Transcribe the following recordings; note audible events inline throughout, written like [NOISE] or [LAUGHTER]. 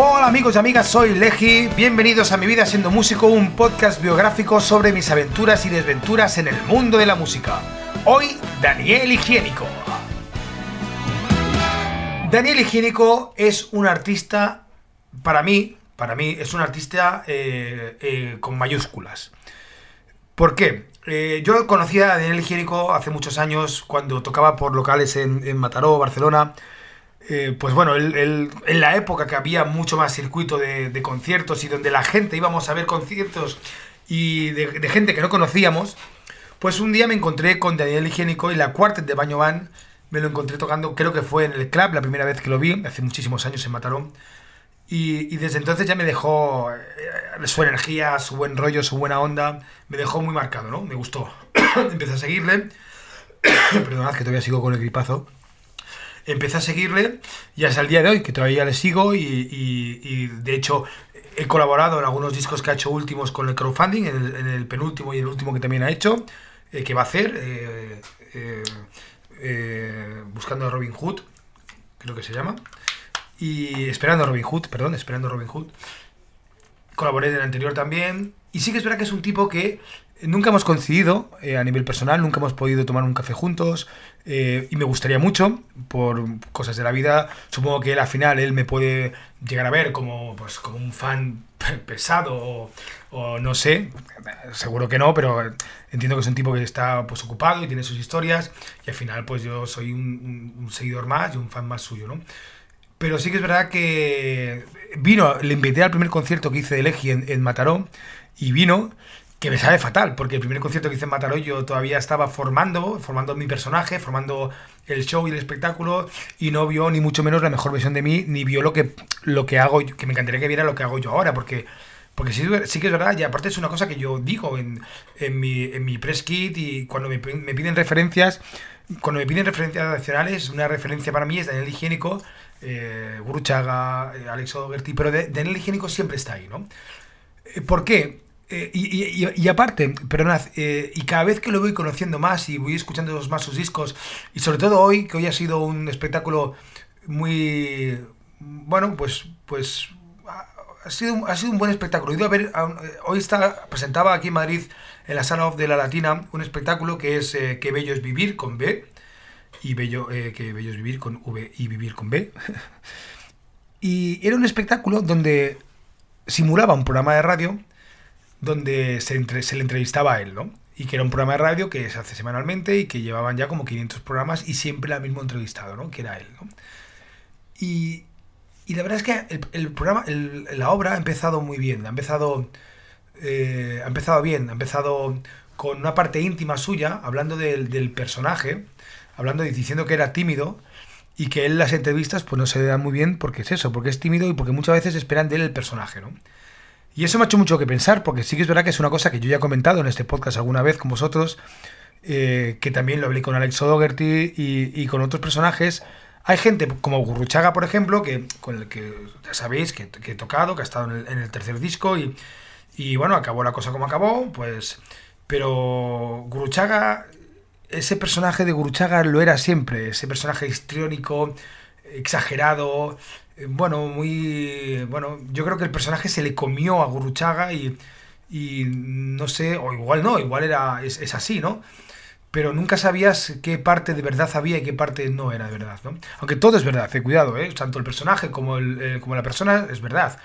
Hola amigos y amigas, soy Leji. Bienvenidos a Mi Vida Siendo Músico, un podcast biográfico sobre mis aventuras y desventuras en el mundo de la música. Hoy, Daniel Higiénico. Daniel Higiénico es un artista, para mí, para mí, es un artista eh, eh, con mayúsculas. ¿Por qué? Eh, yo conocía a Daniel Higiénico hace muchos años cuando tocaba por locales en Mataró, Barcelona. Eh, pues bueno, en la época que había mucho más circuito de, conciertos y donde la gente íbamos a ver conciertos y de, gente que no conocíamos, pues un día me encontré con Daniel Higiénico y la cuarta de Baño Van me lo encontré tocando, creo que fue en el club la primera vez que lo vi, hace muchísimos años en Matarón. Y, desde entonces ya me dejó eh, su energía, su buen rollo, su buena onda, me dejó muy marcado, ¿no? Me gustó. [COUGHS] Empecé a seguirle. [COUGHS] Perdonad que todavía sigo con el gripazo empecé a seguirle y hasta el día de hoy, que todavía le sigo y, de hecho he colaborado en algunos discos que ha hecho últimos con el crowdfunding, en el, penúltimo y el último que también ha hecho, eh, que va a hacer, eh, eh, buscando a Robin Hood, creo que se llama, y esperando a Robin Hood, perdón, esperando a Robin Hood. Colaboré en el anterior también, y sí que es verdad que es un tipo que Nunca hemos coincidido eh, a nivel personal, nunca hemos podido tomar un café juntos eh, y me gustaría mucho por cosas de la vida. Supongo que él al final él me puede llegar a ver como, pues, como un fan pesado o, no sé, seguro que no, pero entiendo que es un tipo que está pues ocupado y tiene sus historias y al final pues yo soy un, seguidor más y un fan más suyo, ¿no? Pero sí que es verdad que vino, le invité al primer concierto que hice de Legi en, en Mataró y vino que me sabe fatal, porque el primer concierto que hice en Mataró yo todavía estaba formando, formando mi personaje, formando el show y el espectáculo, y no vio ni mucho menos la mejor versión de mí, ni vio lo que, lo que hago, que me encantaría que viera lo que hago yo ahora, porque, porque sí, sí que es verdad, y aparte es una cosa que yo digo en, en, mi, en mi press kit y cuando me, me piden referencias, cuando me piden referencias nacionales, una referencia para mí es Daniel Higiénico, eh, Guruchaga, eh, Alex Ogerty, pero Daniel Higiénico siempre está ahí, ¿no? Eh, ¿Por qué? Eh, y, aparte, perdonad, eh, y cada vez que lo voy conociendo más y voy escuchando más sus discos, y sobre todo hoy, que hoy ha sido un espectáculo muy. Bueno, pues. pues ha sido, ha sido un buen espectáculo. He a ver, hoy está, presentaba aquí en Madrid, en la sala de la Latina, un espectáculo que es eh, Qué bello es vivir con B, y bello, que bello es vivir con V y vivir con B. [LAUGHS] y era un espectáculo donde simulaba un programa de radio donde se, se le entrevistaba a él, ¿no? Y que era un programa de radio que se hace semanalmente y que llevaban ya como 500 programas y siempre el mismo entrevistado, ¿no? Que era él, ¿no? Y, y la verdad es que el, programa, la obra ha empezado muy bien, ha empezado, eh, ha empezado bien, ha empezado con una parte íntima suya, hablando del, del personaje, hablando y diciendo que era tímido y que él las entrevistas pues no se le dan muy bien porque es eso, porque es tímido y porque muchas veces esperan de él el personaje, ¿no? Y eso me ha hecho mucho que pensar, porque sí que es verdad que es una cosa que yo ya he comentado en este podcast alguna vez con vosotros, eh, que también lo hablé con Alex O'Dougherty y, con otros personajes. Hay gente como Gurruchaga, por ejemplo, que con el que ya sabéis que, he tocado, que ha estado en el, tercer disco y, y, bueno, acabó la cosa como acabó, pues... Pero Gurruchaga, ese personaje de Gurruchaga lo era siempre, ese personaje histriónico, exagerado, bueno, muy. Bueno, yo creo que el personaje se le comió a Guruchaga y, y no sé, o igual no, igual era es, así, ¿no? Pero nunca sabías qué parte de verdad había y qué parte no era de verdad, ¿no? Aunque todo es verdad, eh, cuidado, ¿eh? Tanto el personaje como, el, eh, como la persona es verdad.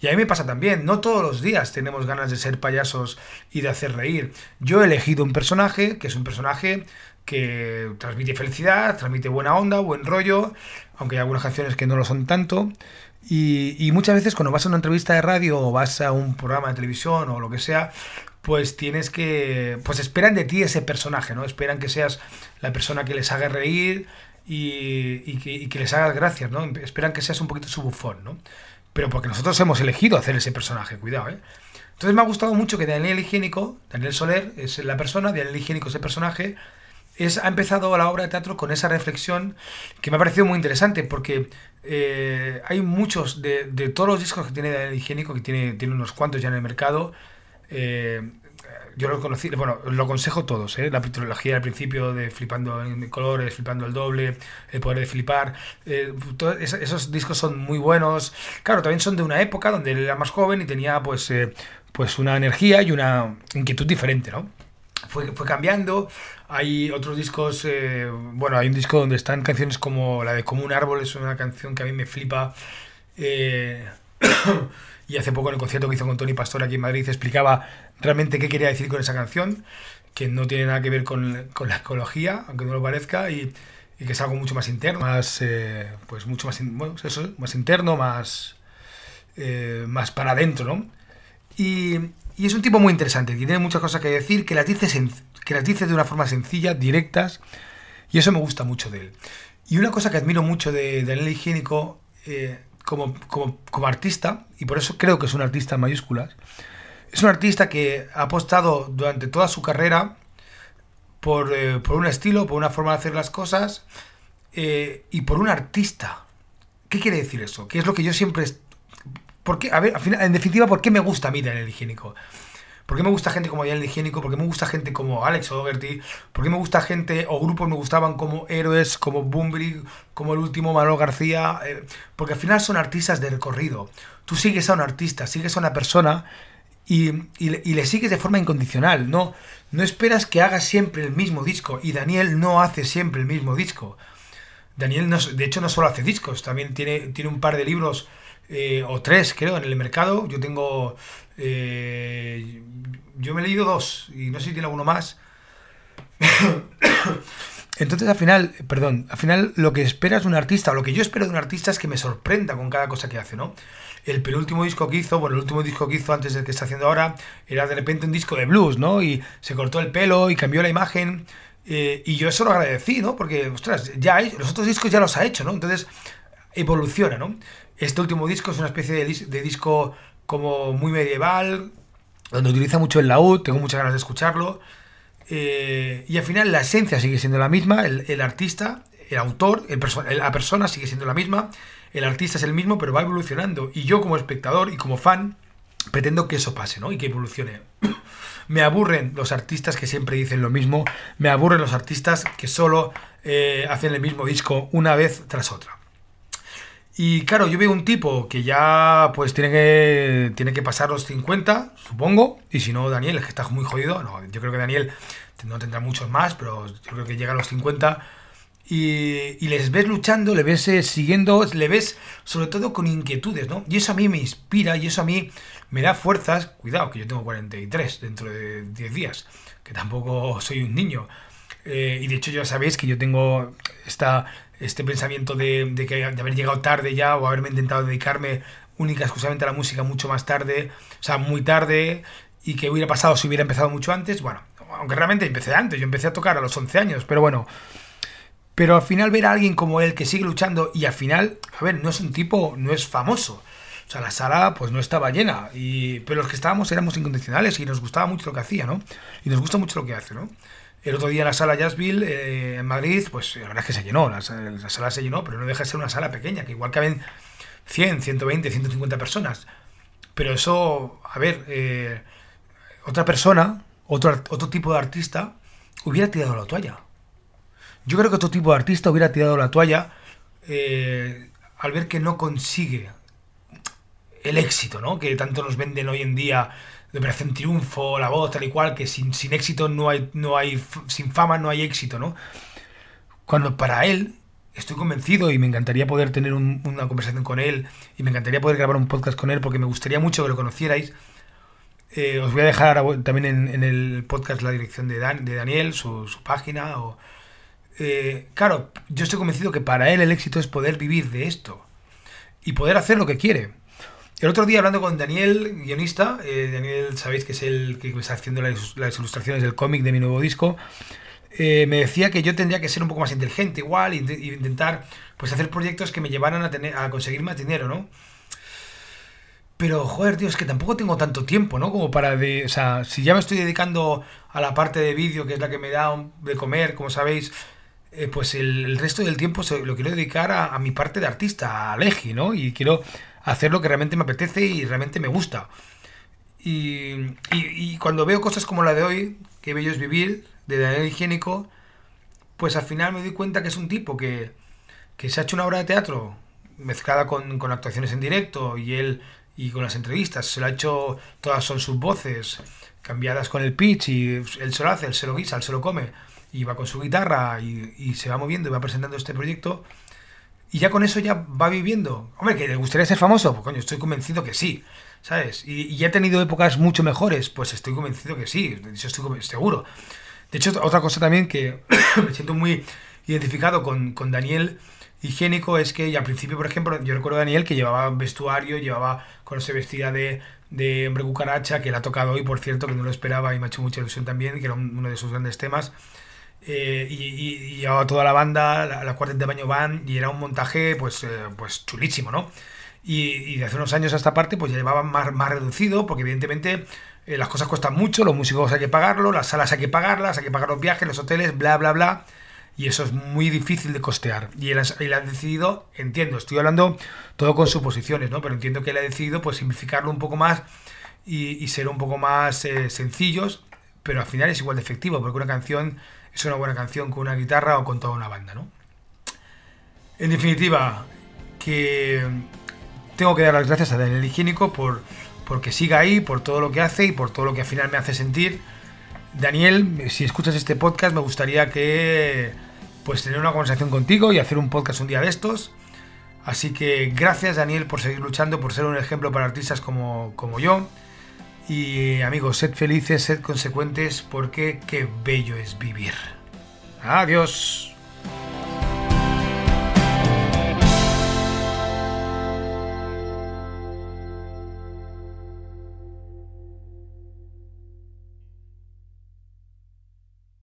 Y a mí me pasa también, no todos los días tenemos ganas de ser payasos y de hacer reír. Yo he elegido un personaje que es un personaje que transmite felicidad, transmite buena onda, buen rollo, aunque hay algunas canciones que no lo son tanto. Y, muchas veces cuando vas a una entrevista de radio o vas a un programa de televisión o lo que sea, pues tienes que, pues esperan de ti ese personaje, ¿no? Esperan que seas la persona que les haga reír y, que, les hagas gracias, ¿no? Esperan que seas un poquito su bufón, ¿no? Pero porque nosotros hemos elegido hacer ese personaje, cuidado, ¿eh? Entonces me ha gustado mucho que Daniel Higiénico, Daniel Soler es la persona, Daniel Higiénico es el personaje, ha empezado la obra de teatro con esa reflexión que me ha parecido muy interesante porque eh, hay muchos de, todos los discos que tiene Daniel Higiénico, que tiene, tiene unos cuantos ya en el mercado, eh, yo lo conocí, bueno, lo aconsejo todos, ¿eh? la trilogía al principio de Flipando en colores, Flipando el doble, El poder de flipar, eh, esos, discos son muy buenos. Claro, también son de una época donde él era más joven y tenía pues, pues una energía y una inquietud diferente, ¿no? Fue, fue cambiando, hay otros discos, eh, bueno, hay un disco donde están canciones como la de Como un árbol, es una canción que a mí me flipa. [COUGHS] y hace poco en el concierto que hizo con Tony Pastor aquí en Madrid explicaba realmente qué quería decir con esa canción, que no tiene nada que ver con, con la ecología, aunque no lo parezca, y, y, que es algo mucho más interno, más, eh, pues mucho más, bueno, eso, más interno, más, eh, más para adentro, ¿no? Y, y, es un tipo muy interesante, que tiene muchas cosas que decir, que las dice, que las dice de una forma sencilla, directas, y eso me gusta mucho de él. Y una cosa que admiro mucho de Daniel Higiénico eh, como, como, como artista, y por eso creo que es un artista en mayúsculas, es un artista que ha apostado durante toda su carrera por, eh, por un estilo, por una forma de hacer las cosas eh, y por un artista. ¿Qué quiere decir eso? ¿Qué es lo que yo siempre... ¿Por qué? A ver, en definitiva, ¿por qué me gusta a mí Daniel Higiénico? ¿Por qué me gusta gente como Daniel Higiénico? ¿Por qué me gusta gente como Alex O'Dougherty? ¿Por qué me gusta gente o grupos me gustaban como Héroes, como Bumbri, como el último Manolo García? Eh, porque al final son artistas de recorrido. Tú sigues a un artista, sigues a una persona y, le sigues de forma incondicional. No, no esperas que haga siempre el mismo disco. Y Daniel no hace siempre el mismo disco. Daniel, no, de hecho, no solo hace discos, también tiene, tiene un par de libros, eh, o tres, creo, en el mercado. Yo tengo. Eh, yo me he leído dos, y no sé si tiene alguno más. [COUGHS] Entonces, al final, perdón, al final lo que esperas de un artista, o lo que yo espero de un artista es que me sorprenda con cada cosa que hace, ¿no? el penúltimo disco que hizo, bueno, el último disco que hizo antes del que está haciendo ahora, era de repente un disco de blues, ¿no? Y se cortó el pelo y cambió la imagen. Eh, y yo eso lo agradecí, ¿no? Porque, ostras, ya hay, los otros discos ya los ha hecho, ¿no? Entonces evoluciona, ¿no? Este último disco es una especie de, disco como muy medieval, donde utiliza mucho el laúd, tengo muchas ganas de escucharlo. Eh, y al final la esencia sigue siendo la misma, el, artista, el autor, la persona sigue siendo la misma, el artista es el mismo, pero va evolucionando. Y yo como espectador y como fan, pretendo que eso pase, ¿no? Y que evolucione. [COUGHS] me aburren los artistas que siempre dicen lo mismo, me aburren los artistas que solo eh, hacen el mismo disco una vez tras otra. Y claro, yo veo un tipo que ya pues tiene que, tiene que pasar los 50, supongo, y si no, Daniel, es que está muy jodido, no, yo creo que Daniel no tendrá muchos más, pero yo creo que llega a los 50 y, les ves luchando, le ves eh, siguiendo, le ves sobre todo con inquietudes, ¿no? Y eso a mí me inspira y eso a mí me da fuerzas. Cuidado, que yo tengo 43 dentro de 10 días, que tampoco soy un niño. Eh, y de hecho ya sabéis que yo tengo esta, este pensamiento de, que, de haber llegado tarde ya o haberme intentado dedicarme única exclusivamente a la música mucho más tarde, o sea, muy tarde, y que hubiera pasado si hubiera empezado mucho antes. Bueno, aunque realmente empecé antes, yo empecé a tocar a los 11 años, pero bueno, pero al final ver a alguien como él que sigue luchando y al final, a ver, no es un tipo, no es famoso. O sea, la sala pues no estaba llena, y, pero los que estábamos éramos incondicionales y nos gustaba mucho lo que hacía, ¿no? Y nos gusta mucho lo que hace, ¿no? El otro día en la sala Jazzville eh, en Madrid, pues la verdad es que se llenó, la, sala se llenó, pero no deja de ser una sala pequeña, que igual caben 100, 120, 150 personas. Pero eso, a ver, eh, otra persona, otro, otro tipo de artista, hubiera tirado la toalla. Yo creo que otro tipo de artista hubiera tirado la toalla eh, al ver que no consigue el éxito, ¿no? Que tanto nos venden hoy en día de Operación Triunfo, La Voz, tal y cual, que sin, sin éxito no hay, no hay, sin fama no hay éxito, ¿no? Cuando para él, estoy convencido y me encantaría poder tener una conversación con él y me encantaría poder grabar un podcast con él porque me gustaría mucho que lo conocierais. Eh, os voy a dejar también en, el podcast la dirección de, de Daniel, su, su página o eh, claro, yo estoy convencido que para él el éxito es poder vivir de esto y poder hacer lo que quiere. El otro día hablando con Daniel, guionista, eh, Daniel sabéis que es el que está haciendo las, ilustraciones del cómic de mi nuevo disco, eh, me decía que yo tendría que ser un poco más inteligente igual e intentar pues hacer proyectos que me llevaran a, tener, a conseguir más dinero, ¿no? Pero, joder, tío, es que tampoco tengo tanto tiempo, ¿no? Como para de... O sea, si ya me estoy dedicando a la parte de vídeo, que es la que me da de comer, como sabéis, eh, pues el, resto del tiempo se, lo quiero dedicar a, mi parte de artista, a Legi, ¿no? Y quiero hacer lo que realmente me apetece y realmente me gusta. Y, cuando veo cosas como la de hoy, que bello es vivir, de Daniel Higiénico, pues al final me doy cuenta que es un tipo que, que se ha hecho una obra de teatro mezclada con, con, actuaciones en directo y él y con las entrevistas, se lo ha hecho, todas son sus voces, cambiadas con el pitch y él se lo hace, él se lo guisa, él se lo come y va con su guitarra y se va moviendo y va presentando este proyecto y ya con eso ya va viviendo. Hombre, que le gustaría ser famoso, pues coño, estoy convencido que sí, ¿sabes? Y, ya he tenido épocas mucho mejores, pues estoy convencido que sí, yo estoy seguro. De hecho, otra cosa también que [COUGHS] me siento muy identificado con, con Daniel higiénico es que al principio, por ejemplo, yo recuerdo a Daniel que llevaba vestuario, llevaba con se vestida de, de hombre cucaracha, que le ha tocado hoy, por cierto, que no lo esperaba y me ha hecho mucha ilusión también, que era uno de sus grandes temas. Eh, y, y, llevaba toda la banda, la, la cuarta de baño van, y era un montaje pues, eh, pues chulísimo, ¿no? Y, y, de hace unos años a esta parte pues ya llevaba más, más reducido, porque evidentemente eh, las cosas cuestan mucho, los músicos hay que pagarlo, las salas hay que pagarlas, hay que pagar los viajes, los hoteles, bla, bla, bla. Y eso es muy difícil de costear. Y él, él, ha decidido, entiendo, estoy hablando todo con suposiciones, ¿no? Pero entiendo que él ha decidido pues simplificarlo un poco más y, y ser un poco más eh, sencillos, pero al final es igual de efectivo, porque una canción es una buena canción con una guitarra o con toda una banda, ¿no? En definitiva, que tengo que dar las gracias a Daniel Higiénico por porque siga ahí, por todo lo que hace y por todo lo que al final me hace sentir. Daniel, si escuchas este podcast, me gustaría que pues tener una conversación contigo y hacer un podcast un día de estos. Así que gracias Daniel por seguir luchando, por ser un ejemplo para artistas como, como yo. Y amigos, sed felices, sed consecuentes, porque qué bello es vivir. Adiós.